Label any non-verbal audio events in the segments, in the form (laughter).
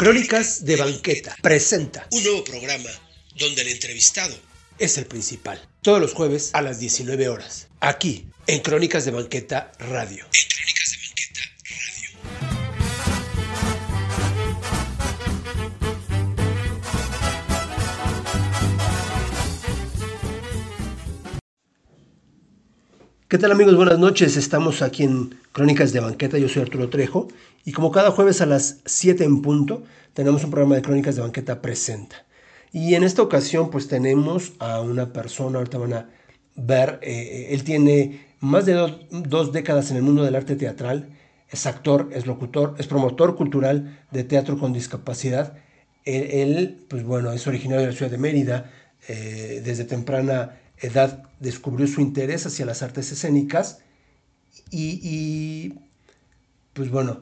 Crónicas de Banqueta presenta un nuevo programa donde el entrevistado es el principal. Todos los jueves a las 19 horas. Aquí, en Crónicas de Banqueta Radio. En ¿Qué tal amigos? Buenas noches. Estamos aquí en Crónicas de Banqueta. Yo soy Arturo Trejo. Y como cada jueves a las 7 en punto, tenemos un programa de Crónicas de Banqueta Presenta. Y en esta ocasión pues tenemos a una persona, ahorita van a ver, eh, él tiene más de do- dos décadas en el mundo del arte teatral, es actor, es locutor, es promotor cultural de teatro con discapacidad. Él, él, pues bueno, es originario de la ciudad de Mérida, eh, desde temprana edad descubrió su interés hacia las artes escénicas y, pues bueno,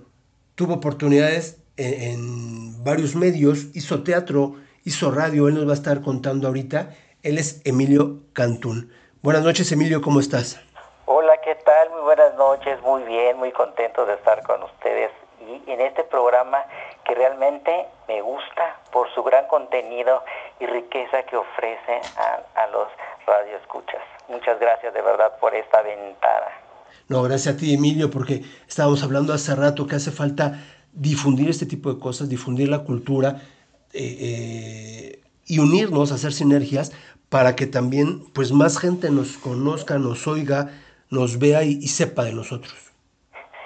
tuvo oportunidades en, en varios medios, hizo teatro, hizo radio, él nos va a estar contando ahorita. Él es Emilio Cantún. Buenas noches, Emilio, ¿cómo estás? Hola, ¿qué tal? Muy buenas noches, muy bien, muy contento de estar con ustedes en este programa que realmente me gusta por su gran contenido y riqueza que ofrece a, a los radioescuchas. Muchas gracias de verdad por esta ventana. No, gracias a ti, Emilio, porque estábamos hablando hace rato que hace falta difundir este tipo de cosas, difundir la cultura eh, eh, y unirnos, hacer sinergias para que también pues más gente nos conozca, nos oiga, nos vea y sepa de nosotros.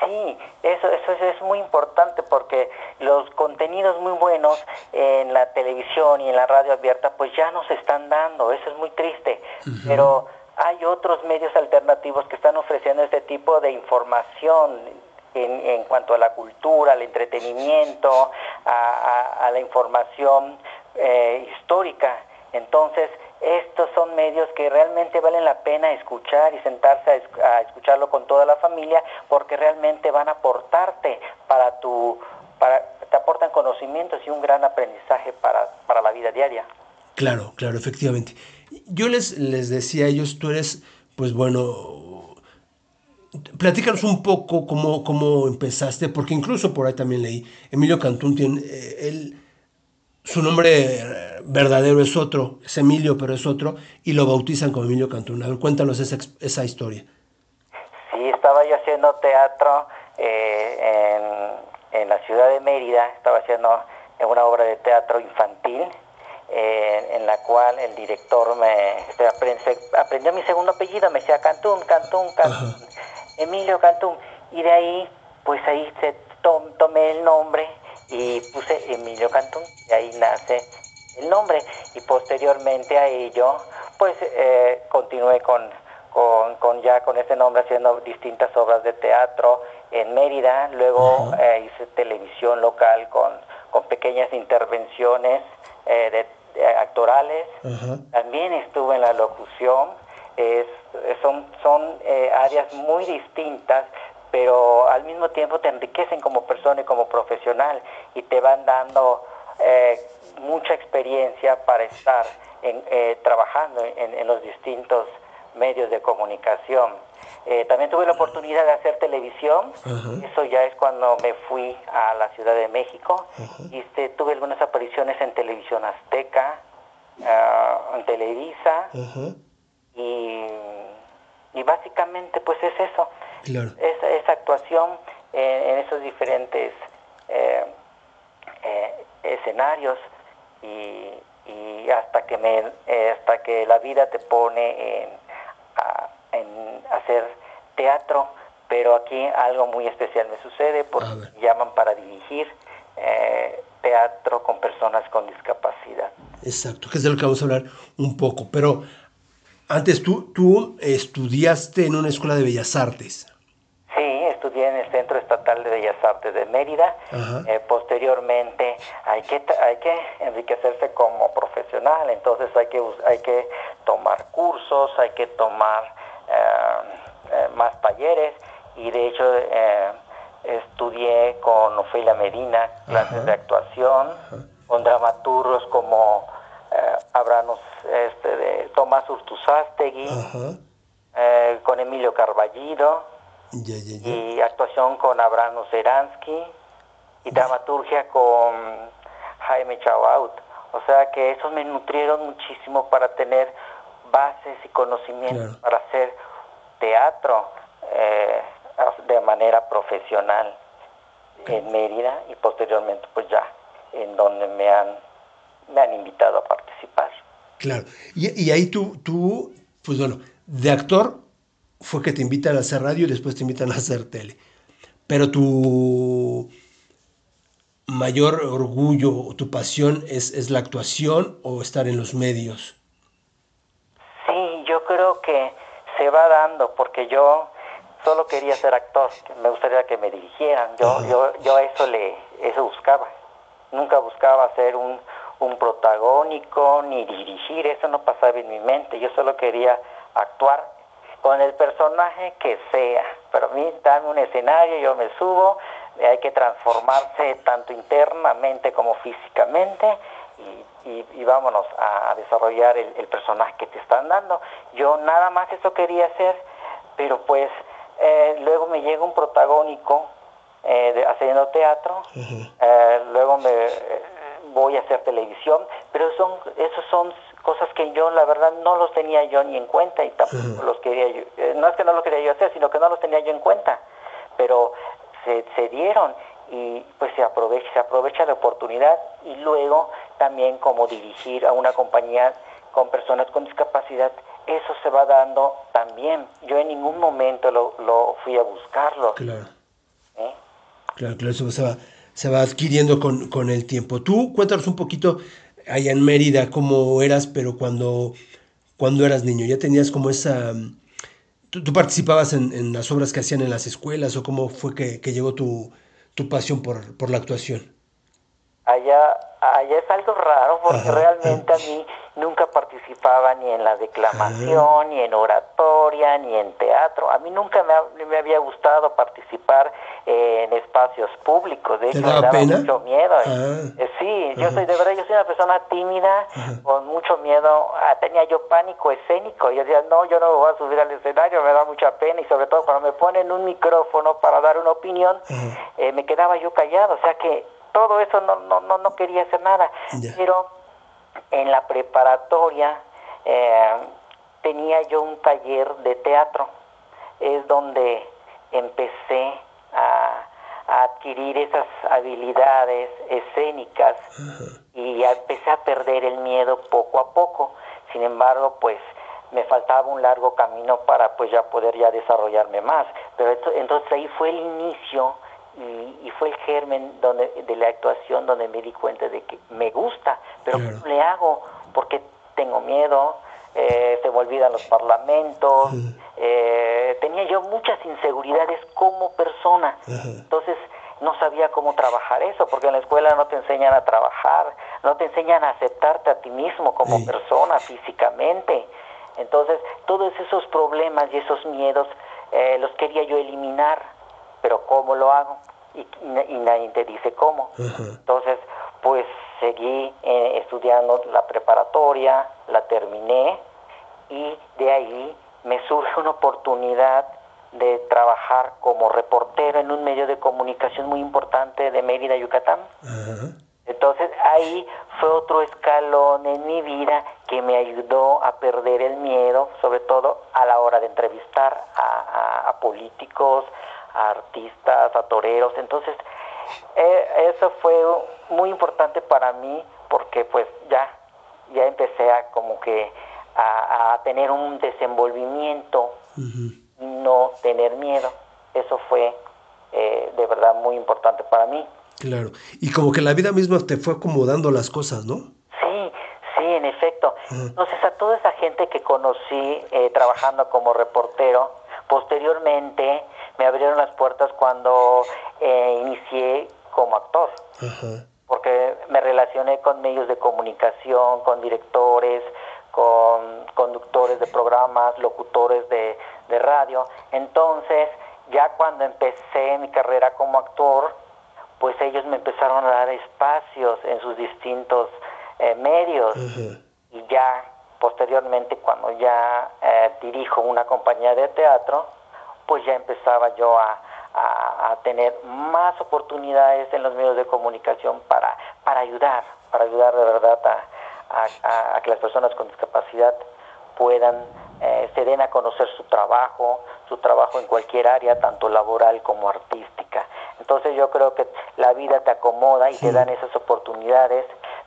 Sí, eso, eso es, es muy importante porque los contenidos muy buenos en la televisión y en la radio abierta pues ya nos están dando, eso es muy triste, pero hay otros medios alternativos que están ofreciendo este tipo de información en, en cuanto a la cultura, al entretenimiento, a, a- a la información eh, histórica. Entonces, estos son medios que realmente valen la pena escuchar y sentarse a, esc- a escucharlo con toda la familia porque realmente van a aportarte para tu, para, te aportan conocimientos y un gran aprendizaje para, para la vida diaria. Claro, claro, efectivamente. Yo les, les decía a ellos, tú eres, pues bueno, platícanos un poco cómo, cómo empezaste, porque incluso por ahí también leí, Emilio Cantún tiene, eh, él, su nombre eh, verdadero es otro, es Emilio, pero es otro, y lo bautizan como Emilio Cantún. A ver, cuéntanos esa, esa historia. Sí, estaba yo haciendo teatro eh, en, en la ciudad de Mérida, estaba haciendo una obra de teatro infantil, eh, en la cual el director me este, aprendió mi segundo apellido, me decía Cantún, Cantún, Cantún, Emilio Cantún, y de ahí, pues ahí se tom- tomé el nombre y puse Emilio Cantún, y ahí nace el nombre, y posteriormente a ello, pues eh, continué con con, con ya con ese nombre haciendo distintas obras de teatro en Mérida, luego eh, hice televisión local con, con pequeñas intervenciones eh, de, de actorales, también estuve en la locución, es, son, son eh, áreas muy distintas, pero al mismo tiempo te enriquecen como persona y como profesional y te van dando eh, mucha experiencia para estar en, eh, trabajando en, en los distintos medios de comunicación. Eh, también tuve la oportunidad de hacer televisión, eso ya es cuando me fui a la Ciudad de México. Y este, tuve algunas apariciones en televisión azteca, ah, en Televisa. Y básicamente pues es eso, Claro. esa, esa actuación en, en esos diferentes eh, eh, escenarios y, y hasta que me eh, hasta que la vida te pone en, a- en hacer teatro pero aquí algo muy especial me sucede porque llaman para dirigir eh, teatro con personas con discapacidad Exacto, que es de lo que vamos a hablar un poco. Pero antes tú, tú estudiaste en una escuela de bellas artes. Sí, estudié en el Centro Estatal de Bellas Artes de Mérida. Eh, posteriormente hay que hay que enriquecerse como profesional, entonces hay que hay que tomar cursos, hay que tomar eh, eh, más talleres. Y de hecho eh, estudié con Ofelia Medina clases Ajá. de actuación, con dramaturgos como Abranos, este, de Tomás Urtuzástegui, eh, con Emilio Carballido Y actuación con Abraham Zeransky y dramaturgia con Jaime Chabaut. O sea que esos me nutrieron muchísimo para tener bases y conocimientos para hacer teatro eh, de manera profesional en Mérida y posteriormente pues ya en donde me han, me han invitado a participar. Claro, y, y ahí tú, tú, pues bueno, de actor fue que te invitan a hacer radio y después te invitan a hacer tele. Pero tu mayor orgullo, tu pasión es, es la actuación o estar en los medios. Sí, yo creo que se va dando porque yo solo quería ser actor, me gustaría que me dirigieran, yo, yo, yo eso le, eso buscaba, nunca buscaba ser un, un protagónico ni dirigir, eso no pasaba en mi mente, yo solo quería actuar con el personaje que sea, pero a mí dame un escenario, yo me subo, hay que transformarse tanto internamente como físicamente y, y, vámonos a, desarrollar el, el, personaje que te están dando. Yo nada más eso quería hacer, pero pues eh, luego me llega un protagónico eh, de, haciendo teatro, eh, luego me eh, voy a hacer televisión, pero son esos son cosas que yo la verdad no los tenía yo ni en cuenta y tampoco los quería yo, eh, no es que no lo quería yo hacer, sino que no los tenía yo en cuenta, pero se, se dieron y pues se aprovecha, se aprovecha la oportunidad y luego también como dirigir a una compañía con personas con discapacidad, eso se va dando también. Yo en ningún momento lo, lo fui a buscarlo. Claro. ¿Eh? Claro, claro, eso se va, se va adquiriendo con, con el tiempo. Tú cuéntanos un poquito allá en Mérida cómo eras, pero cuando, cuando eras niño, ya tenías como esa... ¿Tú, tú participabas en, en, las obras que hacían en las escuelas o cómo fue que, que llegó tu, tu pasión por, por la actuación? Allá, allá es algo raro porque Ajá, realmente a mí nunca participaba ni en la declamación, Ajá. ni en oratoria, ni en teatro. A mí nunca me, ha, me había gustado participar eh, en espacios públicos. De hecho, me daba pena? mucho miedo. Ah. Eh, sí, yo soy de verdad, yo soy una persona tímida, con mucho miedo. Ah, tenía yo pánico escénico. Yo decía, no, yo no me voy a subir al escenario, me da mucha pena. Y sobre todo cuando me ponen un micrófono para dar una opinión, eh, me quedaba yo callado. O sea que todo eso no, no, no, no quería hacer nada. Yeah. Pero en la preparatoria eh, tenía yo un taller de teatro. Es donde empecé a, a adquirir esas habilidades escénicas uh -huh. y empecé a perder el miedo poco a poco. Sin embargo, pues me faltaba un largo camino para pues ya poder ya desarrollarme más. Pero esto, entonces ahí fue el inicio y, y, fue el germen donde, de la actuación donde me di cuenta de que me gusta, pero claro. ¿cómo le hago? Porque tengo miedo, eh, se me olvidan los parlamentos, eh, tenía yo muchas inseguridades como persona, entonces no sabía cómo trabajar eso, porque en la escuela no te enseñan a trabajar, no te enseñan a aceptarte a ti mismo como sí. persona físicamente, entonces todos esos problemas y esos miedos eh, los quería yo eliminar, pero ¿cómo lo hago? Y, y, y nadie te dice cómo. Uh -huh. Entonces, pues seguí eh, estudiando la preparatoria, la terminé y de ahí me surge una oportunidad de trabajar como reportero en un medio de comunicación muy importante de Mérida, Yucatán. Uh -huh. Entonces ahí fue otro escalón en mi vida que me ayudó a perder el miedo, sobre todo a la hora de entrevistar a, a, a políticos, a artistas, a toreros. Entonces, eh, eso fue muy importante para mí porque pues ya, ya empecé a como que a, a tener un desenvolvimiento, uh -huh. no tener miedo. Eso fue eh, de verdad muy importante para mí. Claro, y como que la vida misma te fue acomodando las cosas, ¿no? Sí, sí, en efecto. Uh -huh. Entonces a toda esa gente que conocí eh, trabajando como reportero, posteriormente me abrieron las puertas cuando eh, inicié como actor. Porque me relacioné con medios de comunicación, con directores, con conductores de programas, locutores de, de radio. Entonces, ya cuando empecé mi carrera como actor, pues ellos me empezaron a dar espacios en sus distintos eh, medios. Uh -huh. Y ya posteriormente, cuando ya eh, dirijo una compañía de teatro, pues ya empezaba yo a, a, a, tener más oportunidades en los medios de comunicación para, para ayudar, para ayudar de verdad a, que las personas con discapacidad puedan, eh, se den a conocer su trabajo, su trabajo en cualquier área, tanto laboral como artística. Entonces yo creo que la vida te acomoda y te dan esas oportunidades,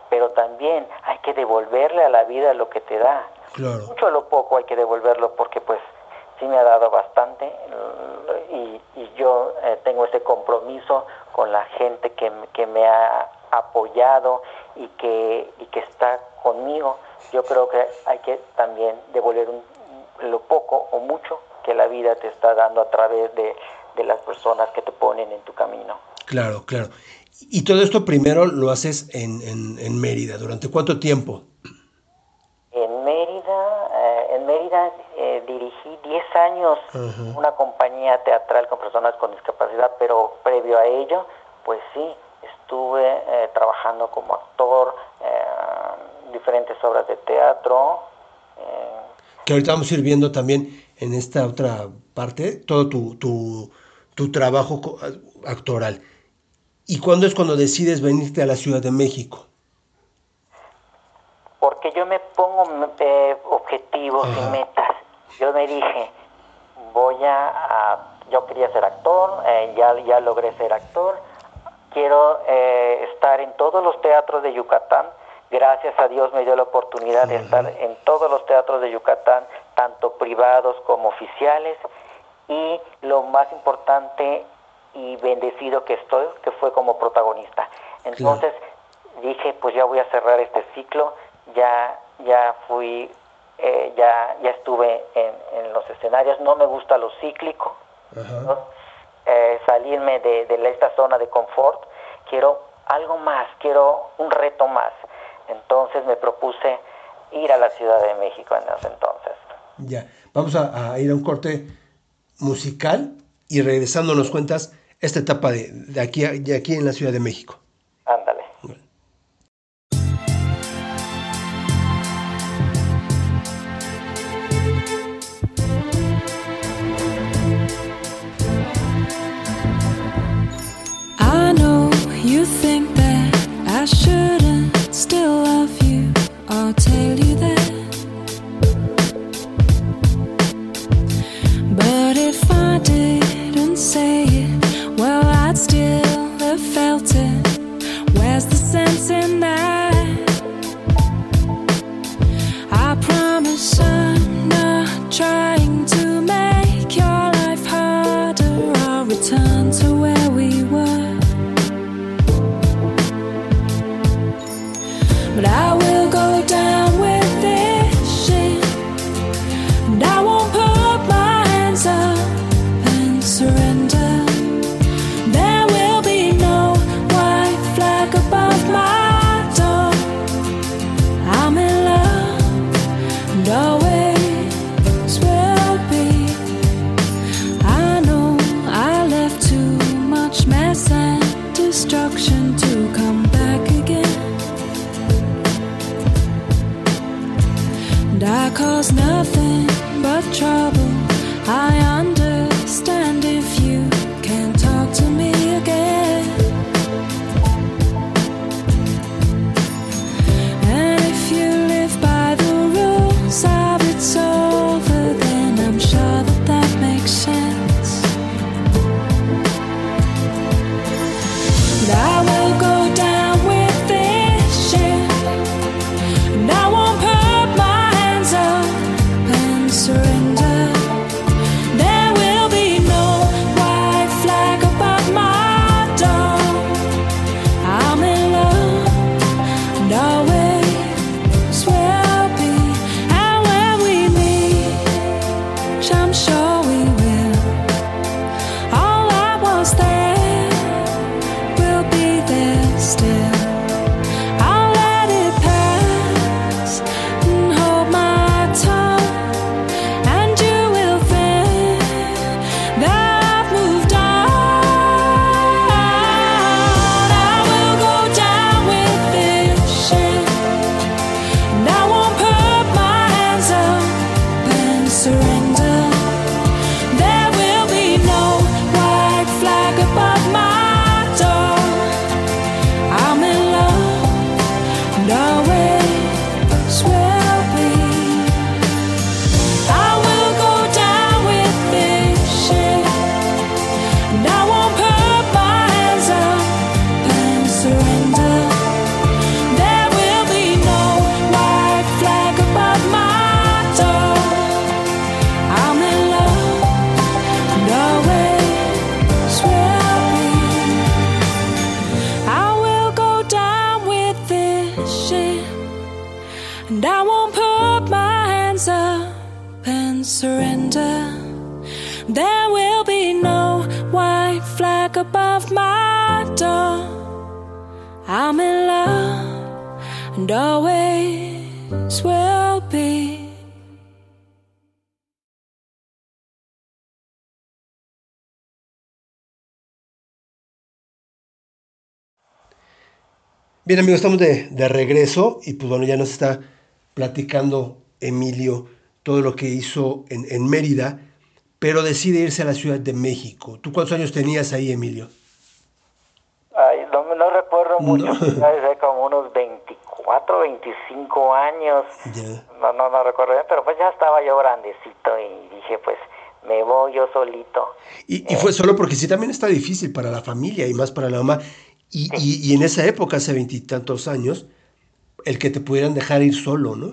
pero también hay que devolverle a la vida lo que te da. Mucho o lo poco hay que devolverlo porque pues sí me ha dado bastante y, yo eh, tengo ese compromiso con la gente que, que me ha apoyado y que, y que está conmigo. Yo creo que hay que también devolver lo poco o mucho que la vida te está dando a través de, de las personas que te ponen en tu camino. Claro, claro. Y todo esto primero lo haces en, en, Mérida. ¿Durante cuánto tiempo? En Mérida, eh, en Mérida eh, dirigí 10 años una compañía teatral con personas con discapacidad, pero previo a ello, pues sí, estuve eh, trabajando como actor, diferentes obras de teatro. que ahorita vamos a ir viendo también en esta otra parte todo tu, tu, tu trabajo actoral. ¿Y cuándo es cuando decides venirte a la Ciudad de México? Porque yo me pongo eh, objetivos y metas. Yo me dije, voy a, yo quería ser actor, eh, ya, ya logré ser actor, quiero eh, estar en todos los teatros de Yucatán. Gracias a Dios me dio la oportunidad de estar en todos los teatros de Yucatán, tanto privados como oficiales. Y lo más importante y bendecido que estoy, que fue como protagonista. Entonces dije, pues ya voy a cerrar este ciclo, ya, ya fui, eh, ya, ya estuve en, los escenarios, no me gusta lo cíclico, eh, salirme de, de esta zona de confort, quiero algo más, quiero un reto más. Entonces me propuse ir a la Ciudad de México en ese entonces. Ya, vamos a, a ir a un corte musical y regresando nos cuentas esta etapa de, de, aquí, de aquí en la Ciudad de México. And always will be. Bien amigos, estamos de, de regreso y pues bueno, ya nos está platicando Emilio todo lo que hizo en, en Mérida, pero decide irse a la Ciudad de México. ¿Tú cuántos años tenías ahí, Emilio? Recuerdo mucho, No. (laughs) como unos 24, 25 años. No, no, no recuerdo bien, pero pues ya estaba yo grandecito y dije, pues me voy yo solito. Y, y fue solo porque sí también está difícil para la familia y más para la mamá. Y, y- y en esa época, hace veintitantos años, el que te pudieran dejar ir solo, ¿no?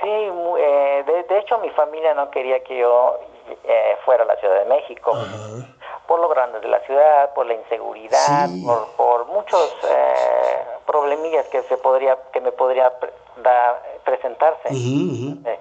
Sí, eh, de, de hecho mi familia no quería que yo eh, fuera a la Ciudad de México. Ajá. Por lo grande de la ciudad, por la inseguridad, Sí. por, por muchos eh, problemillas que se podría que me podría dar- presentarse. Eh,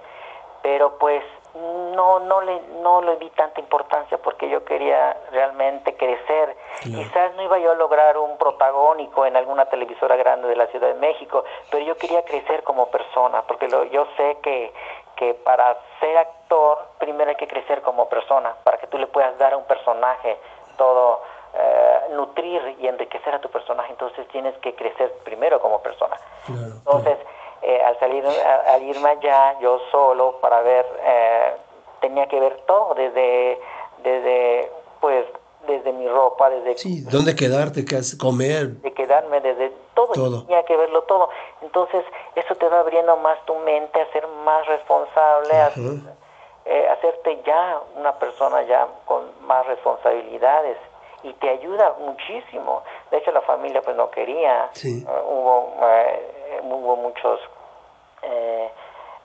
pero pues no no le no le di tanta importancia porque yo quería realmente crecer Claro. quizás no iba yo a lograr un protagónico en alguna televisora grande de la Ciudad de México pero yo quería crecer como persona porque lo- yo sé que que para ser actor primero hay que crecer como persona para que tú le puedas dar a un personaje todo eh, nutrir y enriquecer a tu personaje entonces tienes que crecer primero como persona. Claro, entonces, eh, al salir, a- al irme allá, yo solo para ver, eh, tenía que ver todo, desde, desde, pues, desde mi ropa, desde Sí, ¿dónde quedarte? ¿Qué hacer? comer? de quedarme, desde todo, Todo. tenía que verlo todo. Entonces, eso te va abriendo más tu mente a ser más responsable, a, eh, hacerte ya una persona ya con más responsabilidades y te ayuda muchísimo. De hecho, la familia pues no quería. Sí. Eh, hubo, eh, hubo muchos, eh,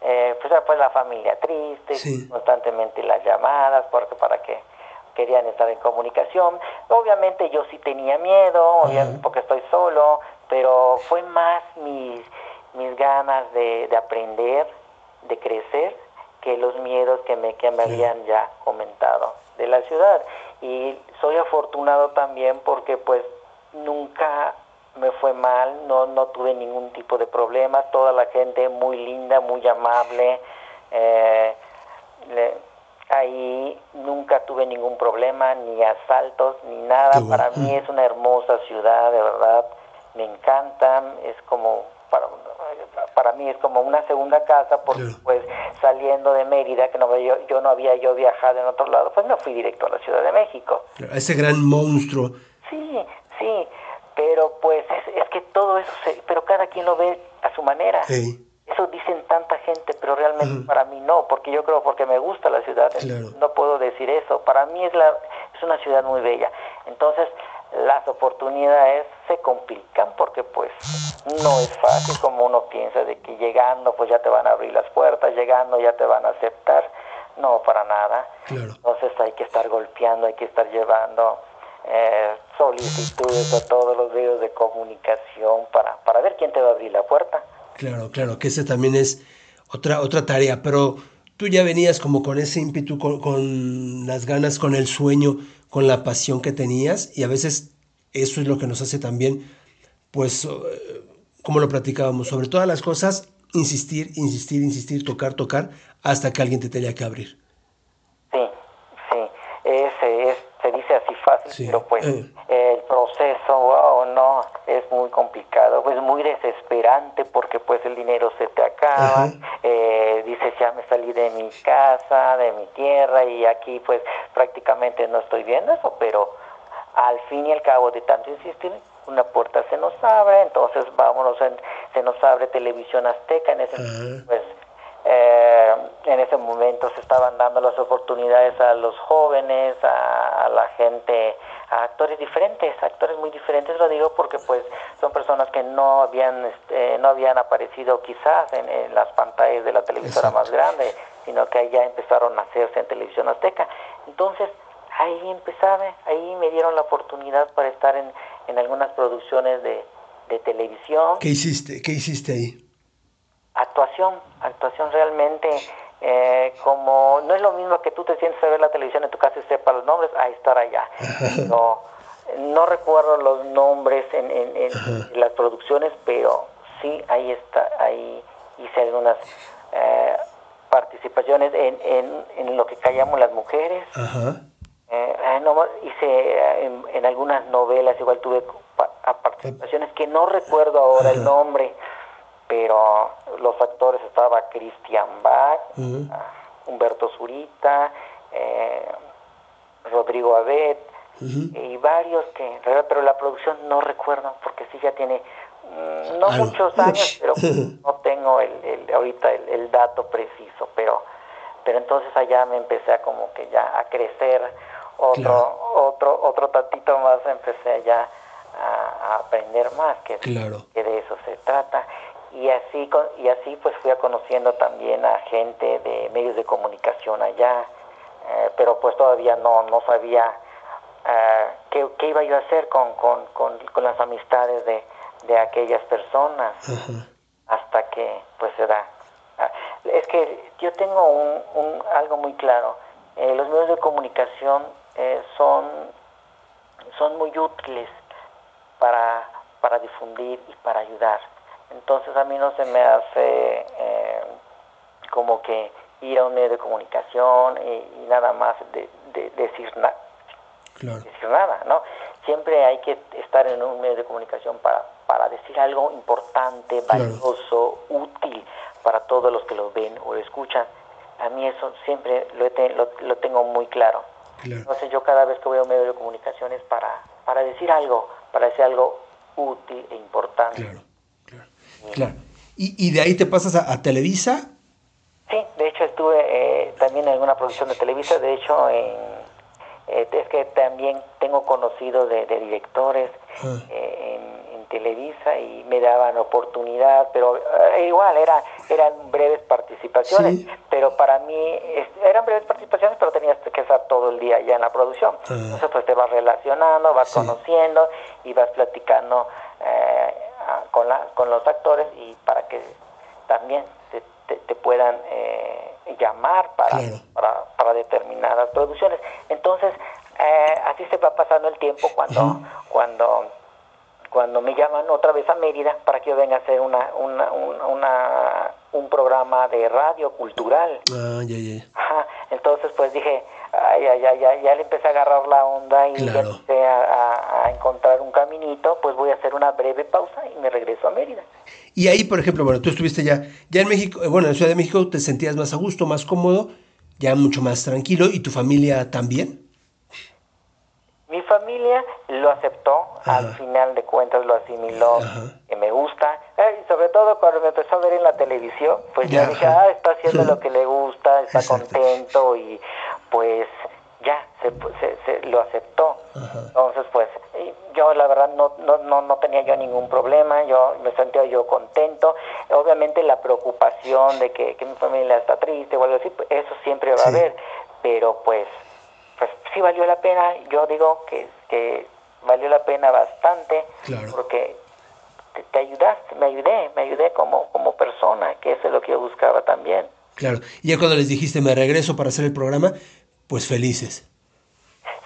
eh, pues, pues la familia triste, Sí. constantemente las llamadas, porque para que querían estar en comunicación. Obviamente yo sí tenía miedo, obviamente, porque estoy solo, pero fue más mis, mis ganas de, de aprender, de crecer, que los miedos que me, que me habían ya comentado de la ciudad. Y soy afortunado también porque pues nunca me fue mal, no, no tuve ningún tipo de problema, toda la gente muy linda, muy amable, eh, le- ahí nunca tuve ningún problema, ni asaltos, ni nada, bueno. para mí es una hermosa ciudad, de verdad, me encanta, es como, para, para mí es como una segunda casa, porque pues saliendo de Mérida, que no yo, yo no había yo viajado en otro lado, pues me fui directo a la Ciudad de México. A ese gran monstruo. Sí, sí, pero pues es, es que todo eso, se, pero cada quien lo ve a su manera. Ey, Eso dicen tanta gente, pero realmente para mí no, porque yo creo porque me gusta la ciudad, Claro. no puedo decir eso. Para mí es la es una ciudad muy bella. Entonces, las oportunidades se complican porque pues no es fácil como uno piensa de que llegando pues ya te van a abrir las puertas, llegando ya te van a aceptar. No, para nada. Claro. Entonces hay que estar golpeando, hay que estar llevando eh, solicitudes a todos los medios de comunicación para, para ver quién te va a abrir la puerta. Claro, claro, que esa también es otra, otra tarea, pero tú ya venías como con ese ímpetu, con, con las ganas, con el sueño, con la pasión que tenías y a veces eso es lo que nos hace también, pues, eh, como lo platicábamos, sobre todas las cosas, insistir, insistir, insistir, tocar, tocar, hasta que alguien te tenía que abrir. Sí, sí, ese es, fácil, Sí, pero pues eh. el proceso, wow, no, es muy complicado, pues muy desesperante porque pues el dinero se te acaba, eh, dices ya me salí de mi casa, de mi tierra y aquí pues prácticamente no estoy viendo eso, pero al fin y al cabo de tanto insistir, una puerta se nos abre, entonces vámonos, en- se nos abre televisión azteca, en ese Ajá. pues eh, en ese momento se estaban dando las oportunidades a los jóvenes, a, a la gente, a actores diferentes, actores muy diferentes, lo digo porque pues son personas que no habían este, no habían aparecido quizás en, en las pantallas de la televisora Exacto. más grande, sino que ya empezaron a hacerse en televisión azteca. Entonces, ahí empezaba, ahí me dieron la oportunidad para estar en, en algunas producciones de, de televisión. ¿Qué hiciste? ¿Qué hiciste ahí? Actuación, actuación realmente eh, como no es lo mismo que tú te sientes a ver la televisión en tu casa y sepas los nombres, a estar allá. No, no recuerdo los nombres en, en- en las producciones, pero sí, ahí está, ahí hice algunas eh, participaciones en, en, en lo que callamos las mujeres. Ajá. Eh, ah, no, hice eh, en, en algunas novelas, igual tuve participaciones que no recuerdo ahora el nombre, pero los actores estaba Christian Bach, ah, Humberto Zurita, eh, Rodrigo Abed y varios que, pero la producción no recuerdo porque sí ya tiene mm, no muchos años, pero (laughs) no tengo el, el- ahorita el, el dato preciso, pero pero entonces allá me empecé a como que ya a crecer otro Claro. otro otro tantito más empecé ya a, a aprender más que, Claro. que de eso se trata y así y así pues fui a conociendo también a gente de medios de comunicación allá eh, pero pues todavía no no sabía eh, qué, qué iba yo a hacer con, con, con, con las amistades de, de aquellas personas hasta que pues se da. Ah, Es que yo tengo un, un- algo muy claro. Eh, los medios de comunicación eh, son, son muy útiles para, para difundir y para ayudar. Entonces a mí no se me hace eh, como que ir a un medio de comunicación y, y nada más de, de decir nada Claro. decir nada, ¿no? Siempre hay que estar en un medio de comunicación para, para decir algo importante, Claro. valioso, útil para todos los que lo ven o lo escuchan. A mí eso siempre lo, he te- lo, lo tengo muy claro. Claro. Entonces yo cada vez que voy a un medio de comunicación es para, para decir algo, para decir algo útil e importante. Claro. Claro. Y, y de ahí te pasas a, a Televisa. Sí, de hecho estuve eh, también en alguna producción de Televisa, de hecho eh, es que también tengo conocido de, de directores Ah. eh, en, en Televisa y me daban oportunidad, pero eh, igual era, eran breves participaciones, Sí. pero para mí es- eran breves participaciones, pero tenías que estar todo el día ya en la producción. Ah. Entonces pues te vas relacionando, vas Sí. conociendo y vas platicando eh, con, la, con los actores y para que también te, te- te puedan eh, llamar para, Claro. para, para determinadas producciones. Entonces, eh, así se va pasando el tiempo cuando, cuando, cuando me llaman otra vez a Mérida para que yo venga a hacer una, una, una, una- un programa de radio cultural. Ah. Ajá, entonces pues dije, ay, ay, ay, ya le empecé a agarrar la onda y ya empecé a, a- a encontrar un caminito, pues voy a hacer una breve pausa y me regreso a Mérida. Y ahí, por ejemplo, bueno, tú estuviste ya, ya en México, eh, bueno, en Ciudad de México te sentías más a gusto, más cómodo, ya mucho más tranquilo, y tu familia también. Mi familia lo aceptó, al final de cuentas lo asimiló, Ajá. que me gusta, y sobre todo cuando me empezó a ver en la televisión, pues ya Ya, dije, ah, está haciendo (laughs) lo que le gusta, está Exacto. contento y pues ya se, se- se- lo aceptó. Ajá. Entonces, pues yo la verdad no, no, no, no tenía yo ningún problema, yo me sentía yo contento. Obviamente la preocupación de que, que mi familia está triste o algo así, pues, eso siempre va Sí. a haber, pero pues pues sí valió la pena, yo digo que, que valió la pena bastante, Claro. porque te, te ayudaste, me ayudé, me ayudé como, como persona, que eso es lo que yo buscaba también. Claro. Y ya cuando les dijiste me regreso para hacer el programa, pues felices.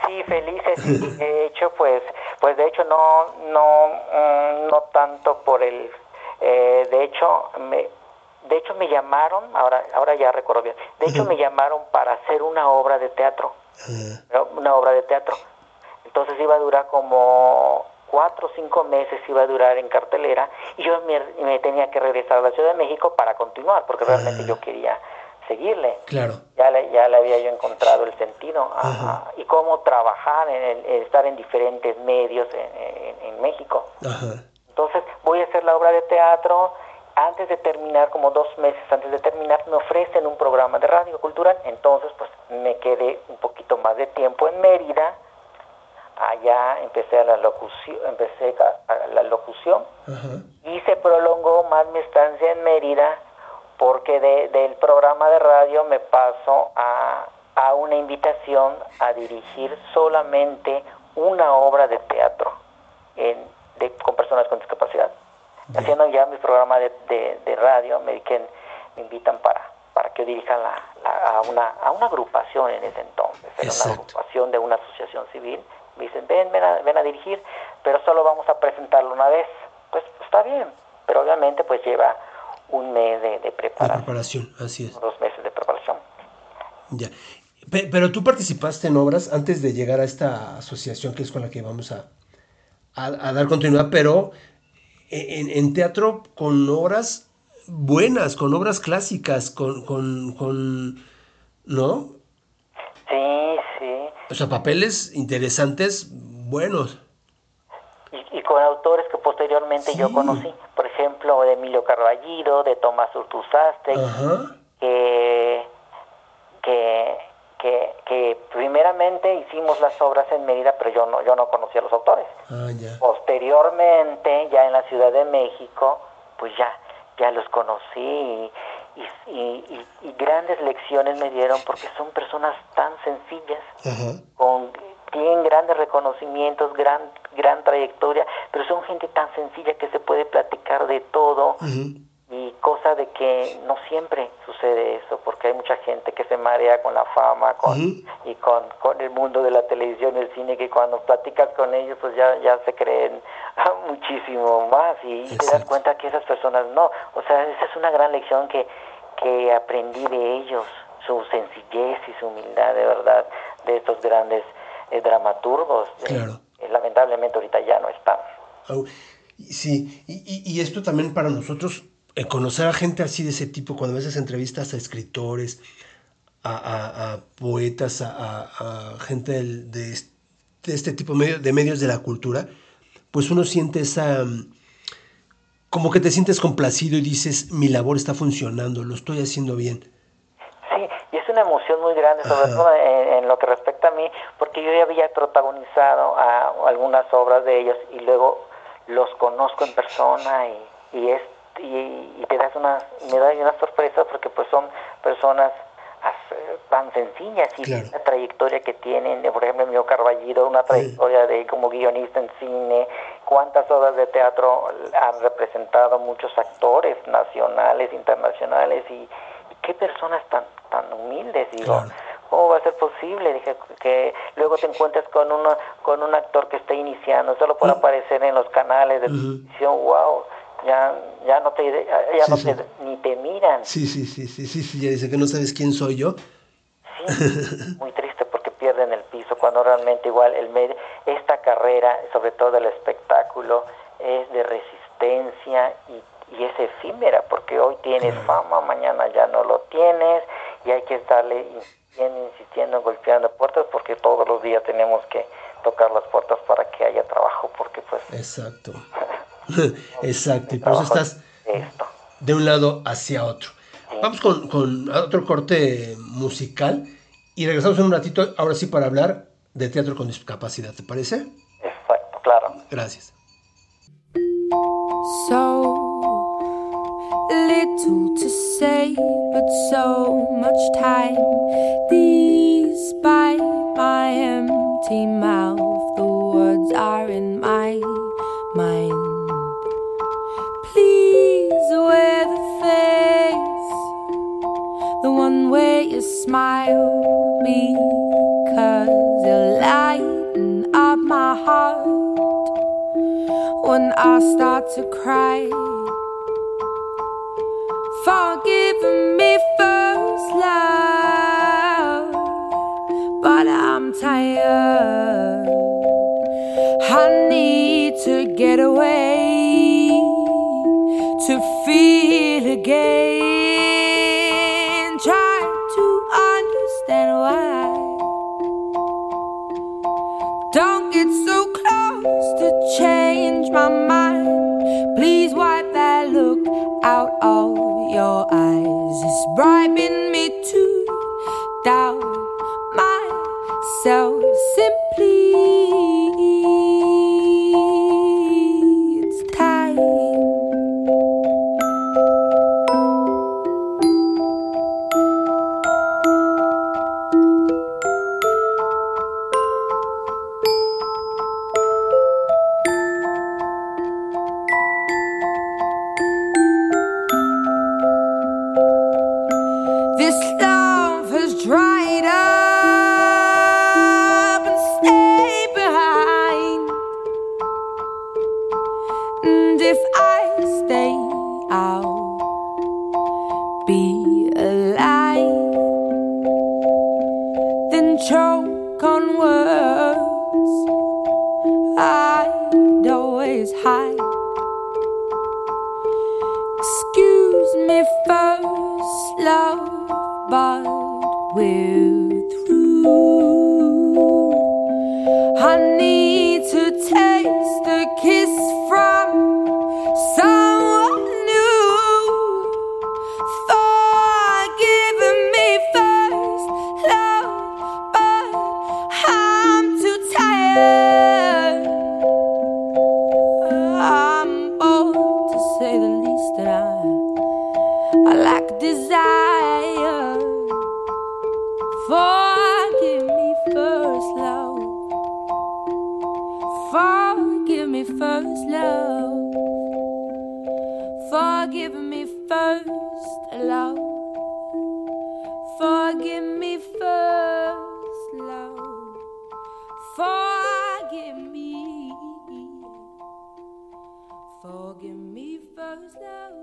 Sí, felices, de hecho, pues, pues de hecho no, no, mm, no tanto por el, eh, de hecho, me, de hecho me llamaron, ahora, ahora ya recuerdo bien, de hecho me llamaron para hacer una obra de teatro. Ah, una obra de teatro. Entonces iba a durar como cuatro o cinco meses, iba a durar en cartelera, y yo me, me tenía que regresar a la Ciudad de México para continuar, porque realmente Ah. yo quería seguirle. claro. Ya le, ya le había yo encontrado el sentido a- Ajá. a- y cómo trabajar, en el- estar en diferentes medios en, en- en México. Ajá. Entonces voy a hacer la obra de teatro. Antes de terminar, como dos meses antes de terminar, me ofrecen un programa de radio cultural. Entonces, pues me quedé un poquito más de tiempo en Mérida. Allá empecé a la locución, empecé a, a la locución Ajá. y se prolongó más mi estancia en Mérida porque de- del programa de radio me paso a, a una invitación a dirigir solamente una obra de teatro en- de- con personas con discapacidad. haciendo ya mi programa de, de, de radio, me, que me invitan para, para que dirija la, la- a, una, a una agrupación en ese entonces, era una agrupación de una asociación civil, me dicen, ven, ven a, ven a dirigir, pero solo vamos a presentarlo una vez, pues está bien, pero obviamente pues lleva un mes de, de preparación, preparación, así es. dos meses de preparación. Ya. Pe- Pero tú participaste en obras antes de llegar a esta asociación que es con la que vamos a, a, a dar continuidad, pero en, en teatro con obras buenas, con obras clásicas, con, con, con ¿no? Sí, sí, O sea, papeles interesantes, buenos. y, y con autores que posteriormente yo conocí, ejemplo, de Emilio Carballido, de Tomás Urtuzaste, que, que, que, que primeramente hicimos las obras en Mérida, pero yo no, yo no conocía a los autores. Ah. Posteriormente, ya en la Ciudad de México, pues ya, ya los conocí y, y, y- y grandes lecciones me dieron porque son personas tan sencillas, con, tienen grandes reconocimientos, gran, gran trayectoria, pero son gente tan sencilla que se puede platicar de todo y cosa de que no siempre sucede eso, porque hay mucha gente que se marea con la fama con, y con, con el mundo de la televisión y el cine, que cuando platicas con ellos, pues ya, ya se creen (laughs) muchísimo más y te das cuenta que esas personas no. O sea, esa es una gran lección que, que aprendí de ellos, su sencillez y su humildad, de verdad, de estos grandes eh, dramaturgos. eh, Claro. que lamentablemente ahorita ya no están. Sí, y, y- y esto también para nosotros, eh, conocer a gente así de ese tipo, cuando a veces entrevistas a escritores, a, a- a poetas, a, a- gente del- de, es- de este tipo medio- de medios de la cultura, pues uno siente esa... mm, como que te sientes complacido y dices, mi labor está funcionando, lo estoy haciendo bien. Emoción muy grande, sobre todo en, en lo que respecta a mí, porque yo ya había protagonizado a algunas obras de ellos y luego los conozco en persona y, y es y, y te das una me da una sorpresa porque pues son personas as- tan sencillas y Claro. la trayectoria que tienen, por ejemplo, Mio Carballido, una trayectoria de como guionista en cine, cuántas obras de teatro han representado muchos actores nacionales, internacionales y qué personas tan tan humildes, digo. Claro. ¿Cómo va a ser posible? Dije que luego te encuentres con uno con un actor que está iniciando solo por Mm. aparecer en los canales de televisión, wow, ya ya no te ya Sí, no sí. te ni te miran. Sí, sí, sí, sí, sí, sí, ya dice que no sabes quién soy yo. Sí, (laughs) muy triste porque pierden el piso cuando realmente igual el med- esta carrera, sobre todo el espectáculo, es de resistencia y, y es efímera porque hoy tienes fama, mañana ya no lo tienes y hay que estarle insistiendo, insistiendo, golpeando puertas porque todos los días tenemos que tocar las puertas para que haya trabajo porque pues Exacto. (laughs) (laughs) Exacto, y por eso estás esto. de un lado hacia otro. Vamos con, con otro corte musical y regresamos en un ratito, ahora sí, para hablar de teatro con discapacidad, ¿te parece? Exacto, claro. Gracias. Little to say, but so much time. These by my empty mouth, the words are in my mind. Please wear the face, the one where you smile, because you lighten up my heart when I start to cry. Forgive me first, love, but I'm tired. I need to get away to feel again. Right. Love. Forgive me first, love. Forgive me. Forgive me first, love.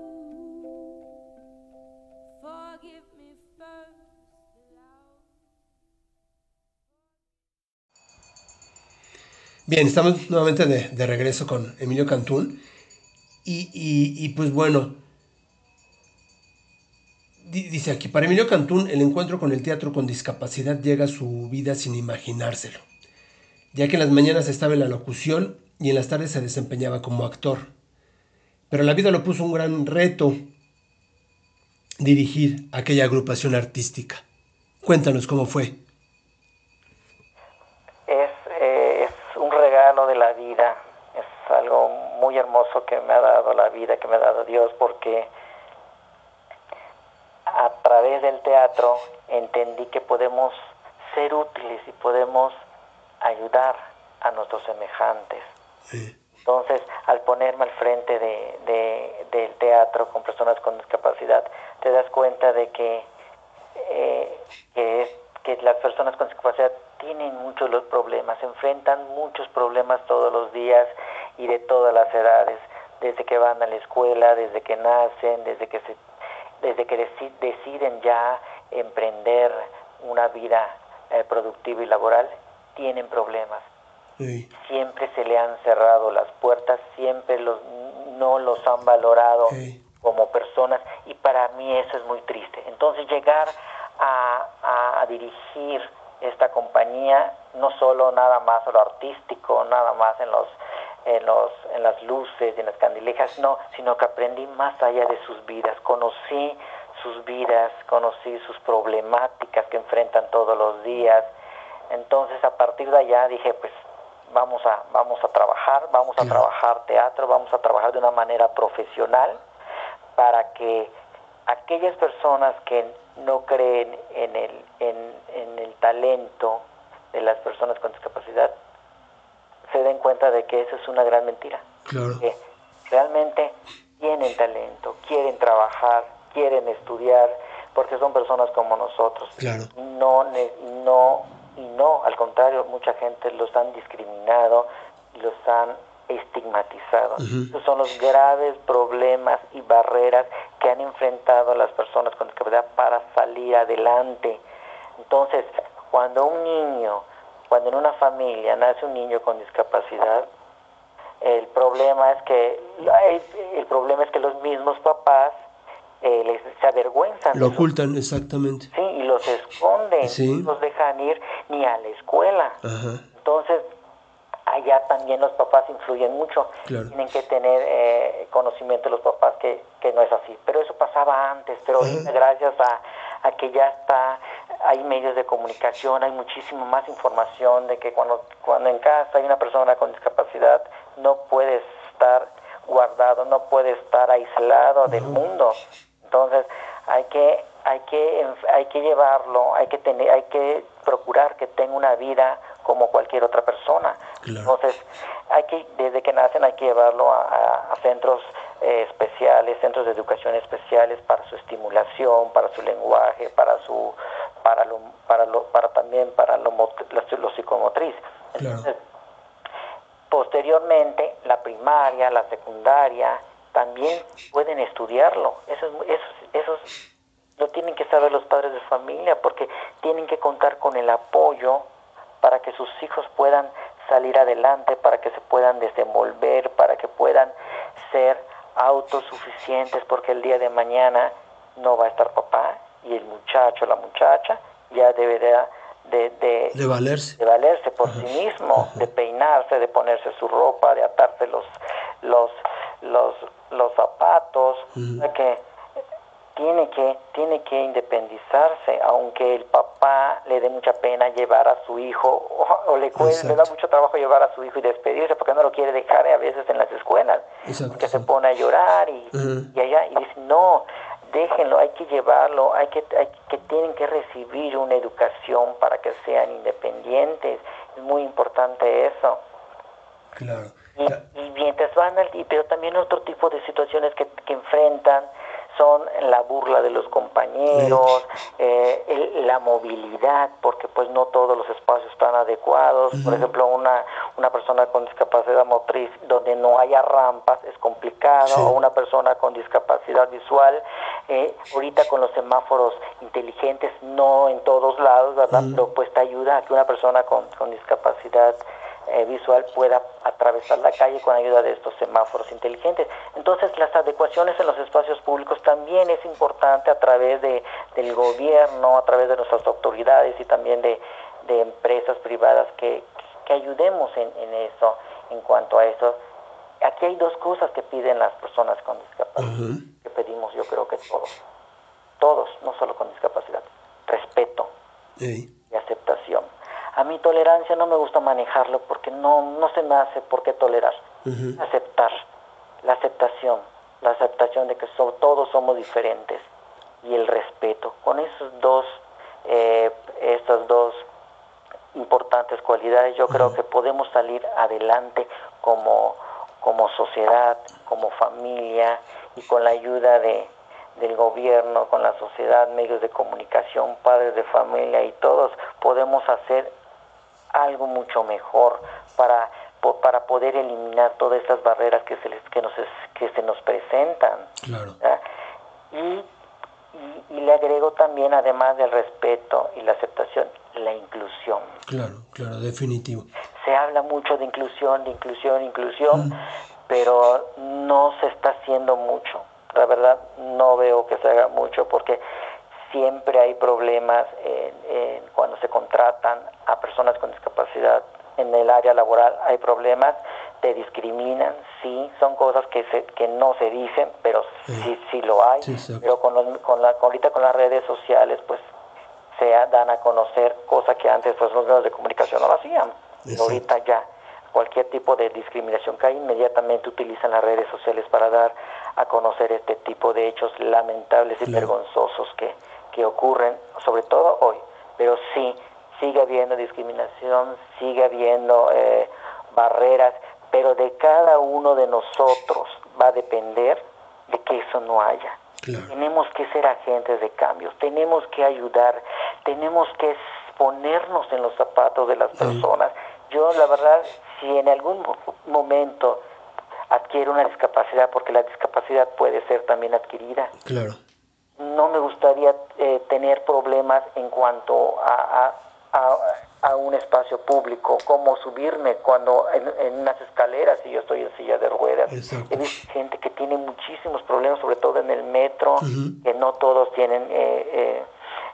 Forgive me first. Bien, estamos nuevamente de, de regreso con Emilio Cantún. Y, y- y, pues bueno, dice aquí, para Emilio Cantún el encuentro con el teatro con discapacidad llega a su vida sin imaginárselo, ya que en las mañanas estaba en la locución y en las tardes se desempeñaba como actor. Pero la vida lo puso un gran reto dirigir aquella agrupación artística. Cuéntanos cómo fue. es, eh, es un regalo de la vida, es algo muy hermoso que me ha dado la vida, que me ha dado Dios, porque a través del teatro entendí que podemos ser útiles y podemos ayudar a nuestros semejantes. Sí. Entonces, al ponerme al frente de, de- del teatro con personas con discapacidad, te das cuenta de que, eh, que, es- que las personas con discapacidad tienen muchos los problemas, enfrentan muchos problemas todos los días y de todas las edades, desde que van a la escuela, desde que nacen, desde que se, desde que deci- deciden ya emprender una vida eh, productiva y laboral, tienen problemas Sí. siempre se le han cerrado las puertas, siempre los, no los han valorado Sí. como personas y para mí eso es muy triste. Entonces llegar a, a- a dirigir esta compañía, no solo nada más a lo artístico, nada más en los en los en las luces, en las candilejas, no, sino que aprendí más allá de sus vidas, conocí sus vidas, conocí sus problemáticas que enfrentan todos los días. Entonces a partir de allá dije, pues vamos a vamos a trabajar, vamos a trabajar teatro, vamos a trabajar de una manera profesional para que aquellas personas que no creen en el en, en el talento de las personas con discapacidad se den cuenta de que eso es una gran mentira Claro. que realmente tienen talento, quieren trabajar, quieren estudiar, porque son personas como nosotros. Claro. No, no, y no, al contrario, mucha gente los han discriminado los han estigmatizado. Esos son los graves problemas y barreras que han enfrentado las personas con discapacidad para salir adelante. Entonces, cuando un niño, cuando en una familia nace un niño con discapacidad, el problema es que el, problema es que los mismos papás eh, les se avergüenzan Lo de ocultan, exactamente. sí y los esconden Sí. no los dejan ir ni a la escuela Ajá. entonces allá también los papás influyen mucho Claro. tienen que tener eh, conocimiento los papás que, que no es así pero eso pasaba antes pero gracias a, a que ya está hay medios de comunicación hay muchísimo más información de que cuando cuando en casa hay una persona con discapacidad no puedes estar guardado no puede estar aislado del mundo. Entonces hay que hay que hay que llevarlo hay que tener hay que procurar que tenga una vida como cualquier otra persona. Claro. entonces hay que desde que nacen hay que llevarlo a, a- a centros eh, especiales centros de educación especiales para su estimulación para su lenguaje para su para lo para lo para también para lo, lo, lo psicomotriz Claro. entonces Posteriormente, la primaria, la secundaria, también pueden estudiarlo. Eso, es- eso, eso es- lo tienen que saber los padres de familia porque tienen que contar con el apoyo para que sus hijos puedan salir adelante, para que se puedan desenvolver, para que puedan ser autosuficientes porque el día de mañana no va a estar papá y el muchacho, la muchacha, ya deberá de, de, De valerse. de valerse por sí mismo, de peinarse, de ponerse su ropa, de atarse los los los, los zapatos, sea que tiene que tiene que independizarse, aunque el papá le dé mucha pena llevar a su hijo (laughs) o, o le, le da mucho trabajo llevar a su hijo y despedirse porque no lo quiere dejar a veces en las escuelas, Exacto, porque se pone a llorar y, allá y dice no déjenlo, hay que llevarlo, hay que, hay que tienen que recibir una educación para que sean independientes, es muy importante eso. Claro. Y, y mientras van al, pero también otro tipo de situaciones que, que enfrentan son la burla de los compañeros, eh, el- la movilidad, porque pues no todos los espacios están adecuados. Por ejemplo, una, una persona con discapacidad motriz donde no haya rampas es complicado, Sí. o una persona con discapacidad visual, eh, ahorita con los semáforos inteligentes, no en todos lados, ¿verdad? Pero pues te ayuda a que una persona con, con discapacidad eh, visual pueda atravesar la calle con ayuda de estos semáforos inteligentes. Entonces, las adecuaciones en los espacios públicos también es importante a través de, del gobierno, a través de nuestras autoridades y también de, de empresas privadas que, que ayudemos en, en eso, en cuanto a eso. Aquí hay dos cosas que piden las personas con discapacidad, que pedimos yo creo que todos, todos, no solo con discapacidad, respeto y aceptación. A mi tolerancia no me gusta manejarlo porque no, no se me hace por qué tolerar. Aceptar, la aceptación, la aceptación de que so- todos somos diferentes y el respeto. Con esos dos, eh, estas dos importantes cualidades, yo creo que podemos salir adelante como, como sociedad, como familia y con la ayuda de, del gobierno, con la sociedad, medios de comunicación, padres de familia y todos podemos hacer algo mucho mejor para para poder eliminar todas estas barreras que se les, que nos que se nos presentan Claro. y, y, y le agrego también además del respeto y la aceptación la inclusión Claro, claro, definitivo. se habla mucho de inclusión, de inclusión, inclusión, pero no se está haciendo mucho. La verdad, no veo que se haga mucho porque siempre hay problemas en- en cuando se contratan a personas con discapacidad en el área laboral. Hay problemas, te discriminan, sí, son cosas que, se, que no se dicen, pero Sí. sí, sí lo hay. Sí, pero con, los- con la, ahorita con las redes sociales, pues se dan a conocer cosas que antes pues los medios de comunicación no lo hacían. Ahorita ya cualquier tipo de discriminación que hay inmediatamente utilizan las redes sociales para dar a conocer este tipo de hechos lamentables y Claro. vergonzosos que, que ocurren, sobre todo hoy. Pero sí, sigue habiendo discriminación, sigue habiendo eh, barreras, pero de cada uno de nosotros va a depender de que eso no haya. Claro. Tenemos que ser agentes de cambios, tenemos que ayudar, tenemos que ponernos en los zapatos de las personas. Yo, la verdad, si en algún mo- momento adquiero una discapacidad, porque la discapacidad puede ser también adquirida, Claro. No me gustaría eh, tener problemas en cuanto a, a- a- a un espacio público, cómo subirme cuando en, en unas escaleras y yo estoy en silla de ruedas. Exacto. He visto gente que tiene muchísimos problemas, sobre todo en el metro, que no todos tienen eh, eh,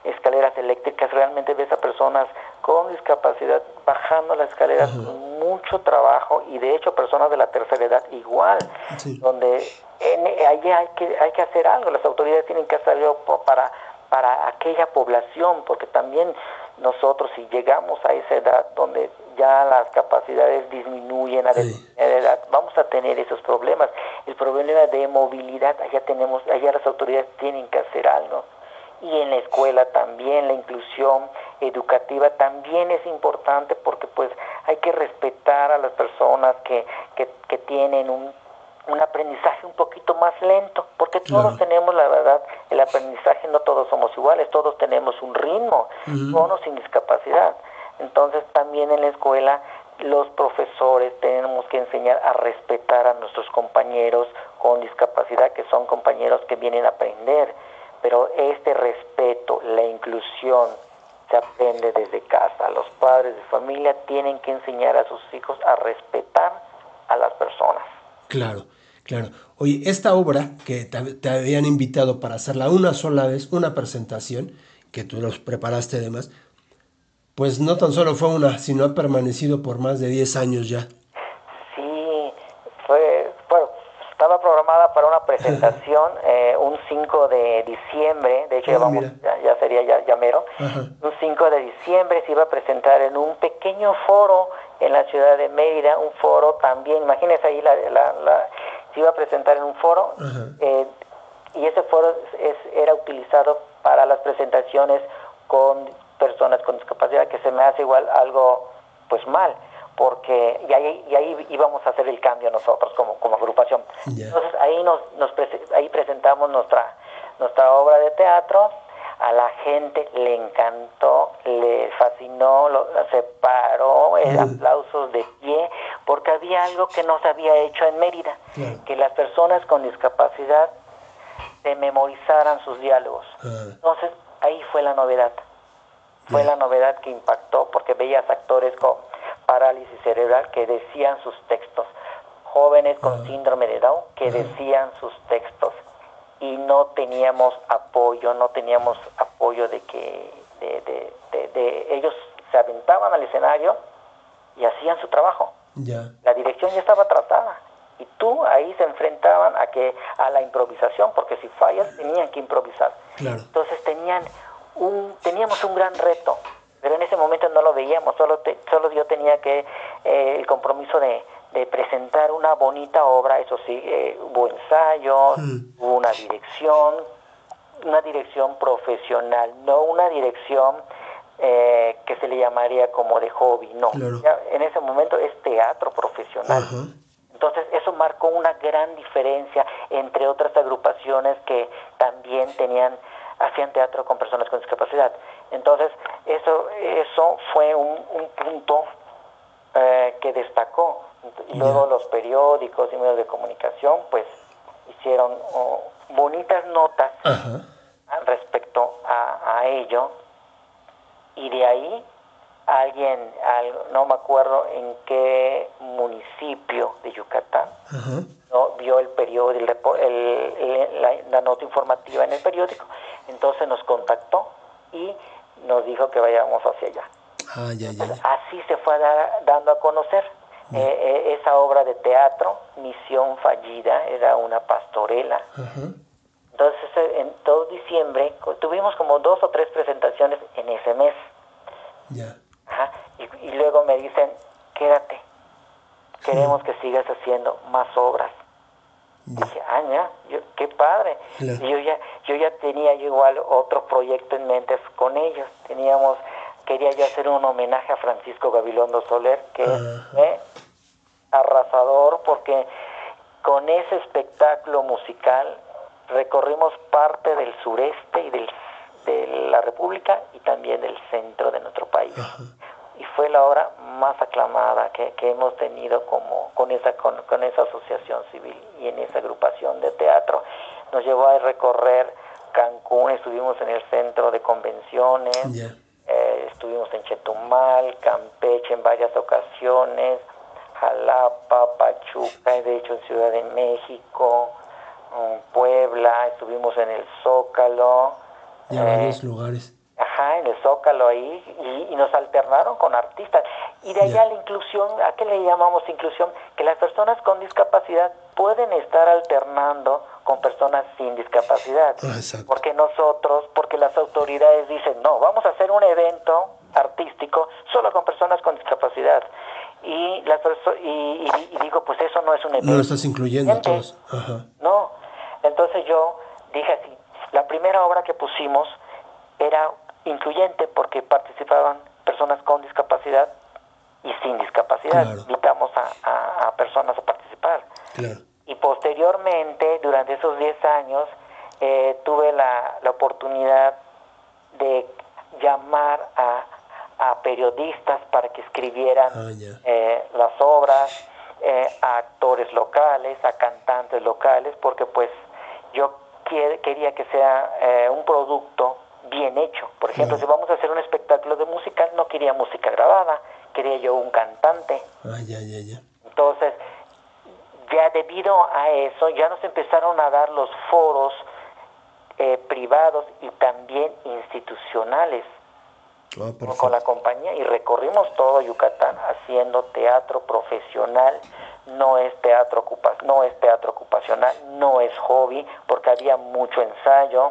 escaleras eléctricas. Realmente ves a personas con discapacidad bajando las escaleras mucho trabajo y de hecho personas de la tercera edad igual, Sí. donde en, allí hay que, hay que hacer algo, las autoridades tienen que hacer algo para, para aquella población, porque también nosotros si llegamos a esa edad donde ya las capacidades disminuyen a Sí. determinada edad, vamos a tener esos problemas. El problema de movilidad, allá tenemos, allá las autoridades tienen que hacer algo. Y en la escuela también, la inclusión educativa también es importante porque pues hay que respetar a las personas que, que, que tienen un, un aprendizaje un poquito más lento, porque todos tenemos, la verdad, el aprendizaje, no todos somos iguales, todos tenemos un ritmo, con o sin discapacidad. Entonces también en la escuela los profesores tenemos que enseñar a respetar a nuestros compañeros con discapacidad, que son compañeros que vienen a aprender, pero este respeto, la inclusión, se aprende desde casa. Los padres de familia tienen que enseñar a sus hijos a respetar a las personas. Claro, Claro. Oye, esta obra que te, habían invitado para hacerla una sola vez, una presentación, que tú los preparaste además, pues no tan solo fue una, sino ha permanecido por más de 10 años ya. Sí, fue, bueno, estaba programada para una presentación eh, un 5 de diciembre, de hecho Ah, ya, vamos, mira. ya, ya sería ya, ya mero, Ajá. un 5 de diciembre se iba a presentar en un pequeño foro en la ciudad de Mérida, un foro también, imagínense ahí, la, la- la- se iba a presentar en un foro eh, y ese foro es- era utilizado para las presentaciones con personas con discapacidad, que se me hace igual algo pues mal, porque y ahí, y ahí íbamos a hacer el cambio nosotros como, como agrupación. Entonces ahí nos, nos prese- ahí presentamos nuestra nuestra obra de teatro, a la gente le encantó, le fascinó, lo, se paró, Ujú. aplausos de pie, porque había algo que no se había hecho en Mérida, que las personas con discapacidad se memorizaran sus diálogos. Ah, Entonces, ahí fue la novedad. Fue la novedad que impactó porque veías actores con parálisis cerebral que decían sus textos, jóvenes con síndrome de Down que decían sus textos. Y no teníamos apoyo, no teníamos apoyo de que de, de- de- de- ellos se aventaban al escenario y hacían su trabajo. Ya. la dirección ya estaba trazada y tú ahí se enfrentaban a que a la improvisación porque si fallas tenían que improvisar. Claro. entonces tenían un teníamos un gran reto pero en ese momento no lo veíamos solo te- solo yo tenía que eh, el compromiso de, de presentar una bonita obra eso sí eh, hubo ensayos Mm. hubo una dirección una dirección profesional no una dirección eh, que se le llamaría como de hobby no Claro. Ya en ese momento es teatro profesional entonces eso marcó una gran diferencia entre otras agrupaciones que también tenían hacían teatro con personas con discapacidad. Entonces eso eso fue un, un punto eh, que destacó. Y luego los periódicos y medios de comunicación pues hicieron oh, bonitas notas Ajá. respecto a, a ello y de ahí alguien, al- no me acuerdo en qué municipio de Yucatán, Ajá. no vio el periódico, el repo- el- el- la, la nota informativa en el periódico, entonces nos contactó y nos dijo que vayamos hacia allá. Ah, ya, ya, ya. Así se fue da- dando a conocer eh, eh, esa obra de teatro, Misión Fallida, era una pastorela. Entonces, eh, en todo diciembre tuvimos como dos o tres presentaciones en ese mes. Ya. Ajá, Y, y luego me dicen, quédate, queremos que sigas haciendo más obras. Dije, ah, ya, yo- qué padre. Claro. Y yo ya, yo ya tenía yo igual otro proyecto en mente con ellos. Teníamos, quería yo hacer un homenaje a Francisco Gabilondo Soler, que es eh, arrasador, porque con ese espectáculo musical recorrimos parte del sureste y del, de la República y también del centro de nuestro país. Y fue la obra más aclamada que, que hemos tenido como con esa con, con esa asociación civil y en esa agrupación de teatro nos llevó a recorrer Cancún estuvimos en el centro de convenciones eh, estuvimos en Chetumal Campeche en varias ocasiones Jalapa Pachuca de hecho en Ciudad de México mm, Puebla estuvimos en el Zócalo eh, varios lugares. Ajá, en el Zócalo ahí, y, y nos alternaron con artistas. Y de allá Ya. la inclusión, ¿a qué le llamamos inclusión? Que las personas con discapacidad pueden estar alternando con personas sin discapacidad. Ah, exacto. Porque nosotros, porque las autoridades dicen, no, vamos a hacer un evento artístico solo con personas con discapacidad. Y, las perso- y, y- y digo, pues eso no es un evento. No lo estás incluyendo a Gente, todos. Ajá. no, entonces yo dije así, la primera obra que pusimos era incluyente porque participaban personas con discapacidad y sin discapacidad. Claro. Invitamos a, a- a personas a participar. Claro. Y posteriormente, durante esos 10 años, eh, tuve la, la oportunidad de llamar a, a periodistas para que escribieran Ah, eh, las obras, eh, a actores locales, a cantantes locales, porque pues yo quie- quería que sea eh, un producto bien hecho. Por ejemplo, Claro. si vamos a hacer un espectáculo de musical, no quería música grabada, quería yo un cantante. Ah, ya, ya, ya. Entonces, ya debido a eso, ya nos empezaron a dar los foros eh, privados y también institucionales Ah, con- la compañía y recorrimos todo Yucatán haciendo teatro profesional. No es teatro ocupa no es teatro ocupacional no es hobby porque había mucho ensayo.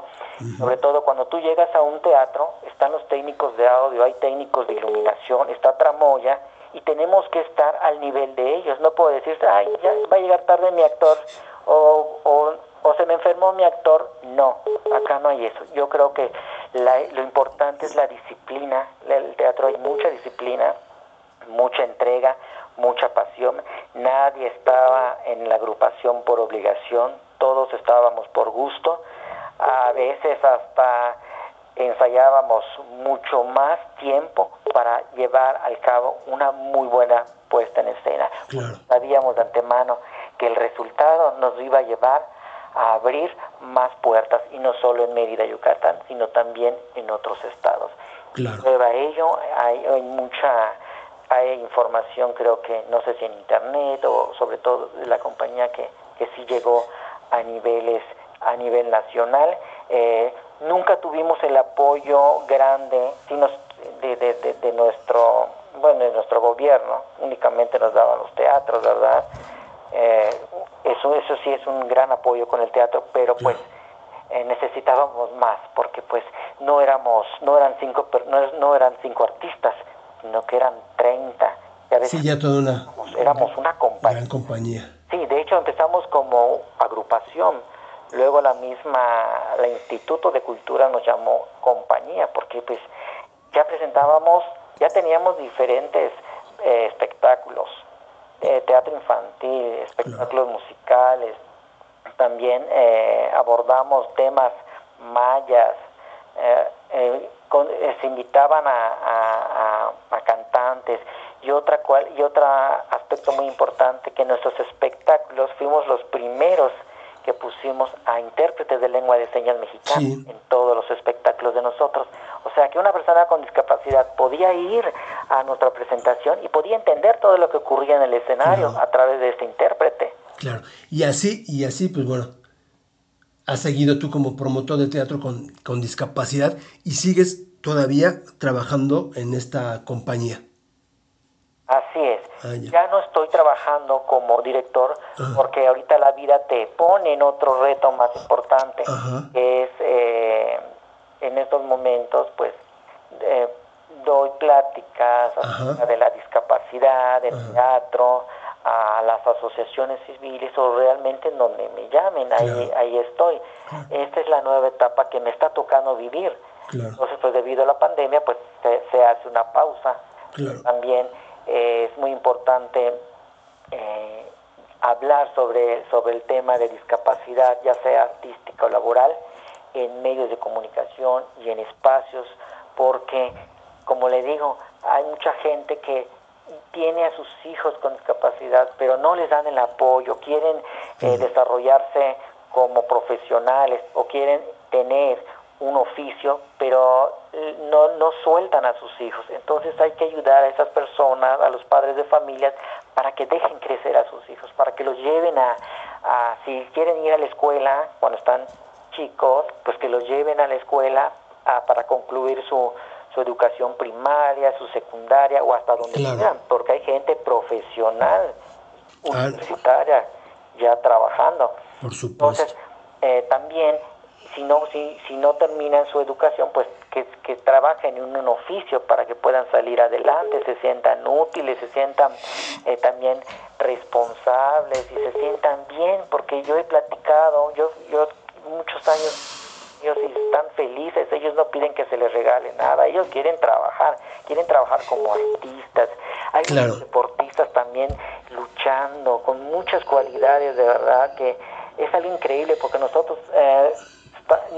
Sobre todo cuando tú llegas a un teatro están los técnicos de audio hay técnicos de iluminación está tramoya y tenemos que estar al nivel de ellos. No puedo decir ay ya va a llegar tarde mi actor o, o, o se me enfermó mi actor. No, acá no hay eso. Yo creo que la- lo importante es la disciplina. El teatro hay mucha disciplina, mucha entrega, mucha pasión. Nadie estaba en la agrupación por obligación, todos estábamos por gusto. A veces hasta ensayábamos mucho más tiempo para llevar al cabo una muy buena puesta en escena. Claro. Sabíamos de antemano que el resultado nos iba a llevar a abrir más puertas y no solo en Mérida, Yucatán, sino también en otros estados. Claro. Prueba a ello, hay, hay mucha hay información, creo que no sé si en internet o sobre todo de la compañía que, que sí llegó a niveles a nivel nacional. Eh, nunca tuvimos el apoyo grande sino de, de, de, de nuestro bueno de nuestro gobierno, únicamente nos daban los teatros, ¿verdad? Eh, eso eso sí es un gran apoyo con el teatro, pero pues eh, necesitábamos más porque pues no éramos no eran cinco no, no eran cinco artistas sino que eran 30 y a veces Sí, ya toda una éramos, éramos una compañía. gran compañía. sí de hecho empezamos como agrupación. Luego la misma la Instituto de Cultura nos llamó compañía porque pues ya presentábamos ya teníamos diferentes eh, espectáculos eh, teatro infantil espectáculos musicales también eh, abordamos temas mayas, eh, eh, con- eh, se invitaban a, a- a- a cantantes y otra cual y otro aspecto muy importante que nuestros espectáculos fuimos los primeros que pusimos a intérpretes de lengua de señas mexicana Sí. en todos los espectáculos de nosotros. O sea que una persona con discapacidad podía ir a nuestra presentación y podía entender todo lo que ocurría en el escenario Claro. a través de este intérprete. Claro. Y así, y así, pues bueno, has seguido tú como promotor de teatro con, con discapacidad y sigues todavía trabajando en esta compañía. Así es. Ah, ya. ya. no estoy trabajando como director Ajá. porque ahorita la vida te pone en otro reto más importante, Ajá. que es eh, en estos momentos, pues, eh, doy pláticas acerca de la discapacidad, del Ajá. teatro, a las asociaciones civiles o realmente en donde me llamen, ahí, Claro. ahí estoy. Esta es la nueva etapa que me está tocando vivir. Claro. Entonces, pues debido a la pandemia, pues se, se hace una pausa. También eh, es muy importante eh, hablar sobre, sobre el tema de discapacidad, ya sea artística o laboral, en medios de comunicación y en espacios, porque, como le digo, hay mucha gente que tiene a sus hijos con discapacidad, pero no les dan el apoyo, quieren eh, desarrollarse como profesionales o quieren tener un oficio, pero eh, no, no sueltan a sus hijos. Entonces hay que ayudar a esas personas, a los padres de familias, para que dejen crecer a sus hijos, para que los lleven a, a si quieren ir a la escuela cuando están chicos, pues que los lleven a la escuela a- para concluir su, su educación primaria, su secundaria o hasta donde Claro. quieran, porque hay gente profesional, Ah. universitaria, ya trabajando. Por supuesto. Entonces, eh, también, si no, si, si no terminan su educación, pues que, que trabajen en un oficio para que puedan salir adelante, se sientan útiles, se sientan eh, también responsables y se sientan bien, porque yo he platicado, yo, yo muchos años, ellos están felices, ellos no piden que se les regale nada, ellos quieren trabajar, quieren trabajar como artistas. Hay Claro. deportistas también luchando con muchas cualidades, de verdad que es algo increíble porque nosotros eh,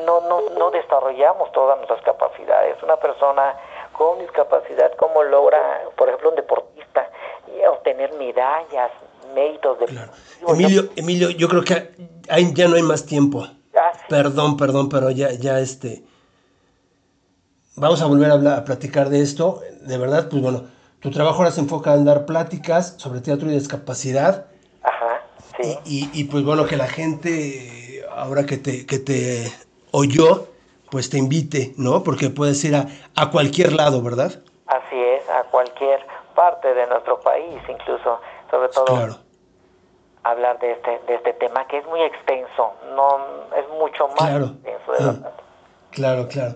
no, no, no desarrollamos todas nuestras capacidades. Una persona con discapacidad, ¿cómo logra, por ejemplo, un deportista, y obtener medallas, méritos de... Claro. Emilio, Emilio, yo creo que hay- ya no hay más tiempo. Perdón, perdón, pero ya, ya este. Vamos a volver a, hablar- a platicar de esto. De verdad, pues bueno, tu trabajo ahora se enfoca en dar pláticas sobre teatro y discapacidad. Ajá, sí. Y, y- y, pues bueno, que la gente, ahora que te, que te oyó, pues te invite, ¿no? Porque puedes ir a, a cualquier lado, ¿verdad? Así es, a cualquier parte de nuestro país, incluso, sobre todo Claro. Hablar de este, de este tema que es muy extenso, no es mucho más Claro. extenso, de verdad. Claro, claro.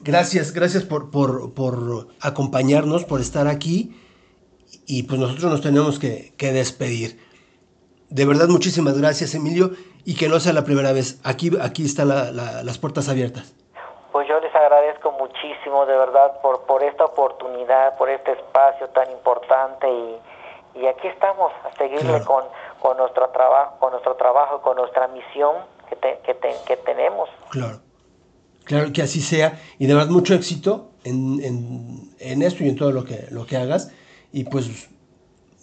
Gracias, gracias por, por, por acompañarnos, por estar aquí. Y pues nosotros nos tenemos que, que despedir. De verdad, muchísimas gracias, Emilio. Y que no sea la primera vez. Aquí, aquí están la- la- las puertas abiertas. Pues yo les agradezco muchísimo, de verdad, por, por esta oportunidad, por este espacio tan importante y, y aquí estamos a seguirle Claro. con, con nuestro trabajo, con nuestro trabajo, con nuestra misión que, te- que, te- que tenemos. Claro. Claro que así sea. Y de verdad, mucho éxito en, en, en esto y en todo lo que, lo que hagas. Y pues,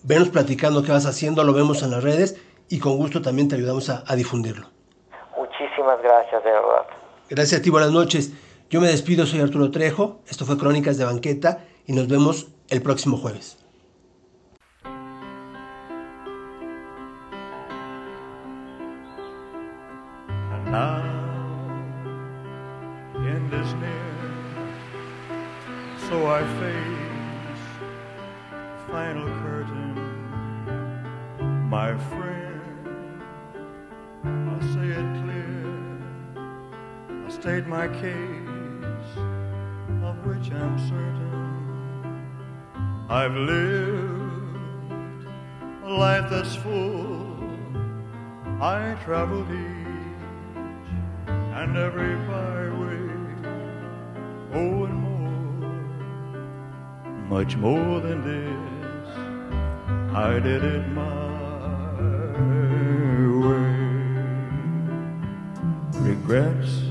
venos platicando qué vas haciendo, lo vemos en las redes. Y con gusto también te ayudamos a- a difundirlo. Muchísimas gracias, de verdad. Gracias a ti, buenas noches. Yo me despido, soy Arturo Trejo. Esto fue Crónicas de Banqueta y nos vemos el próximo jueves. State my case, of which I'm certain. I've lived a life that's full. I traveled each and every byway, oh, and more, much more than this. I did it my way. Regrets,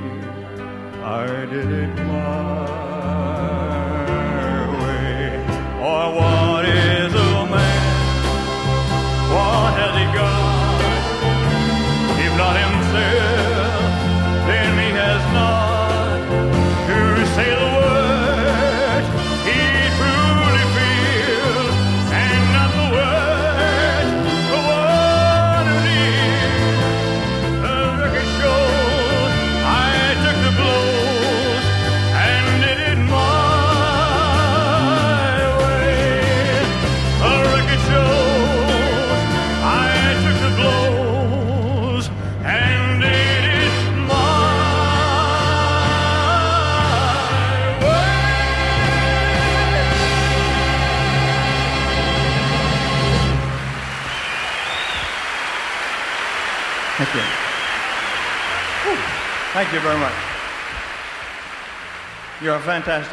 why did it my Thank you very much. You're fantastic.